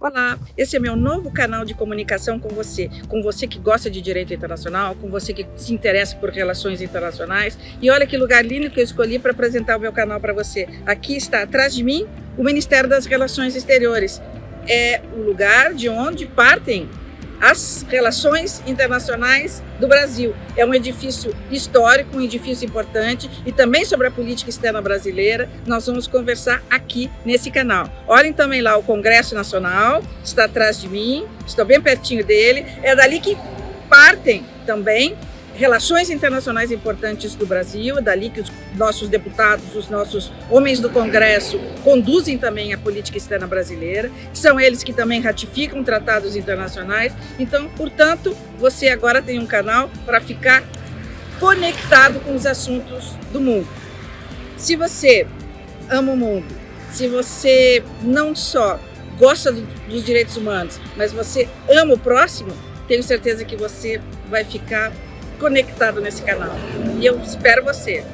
Olá, esse é meu novo canal de comunicação com você, com você que gosta de direito internacional, com você que se interessa por relações internacionais. E olha que lugar lindo que eu escolhi para apresentar o meu canal para você. Aqui está atrás de mim o Ministério das Relações Exteriores. É o lugar de onde partem as relações internacionais do Brasil. É um edifício histórico, um edifício importante e também sobre a política externa brasileira nós vamos conversar aqui nesse canal. Olhem também lá o Congresso Nacional, está atrás de mim, estou bem pertinho dele, é dali que partem também relações internacionais importantes do Brasil, é dali que os nossos deputados, os nossos homens do Congresso conduzem também a política externa brasileira, são eles que também ratificam tratados internacionais. Então, portanto, você agora tem um canal para ficar conectado com os assuntos do mundo. Se você ama o mundo, se você não só gosta do, dos direitos humanos, mas você ama o próximo, tenho certeza que você vai ficar conectado nesse canal. E eu espero você.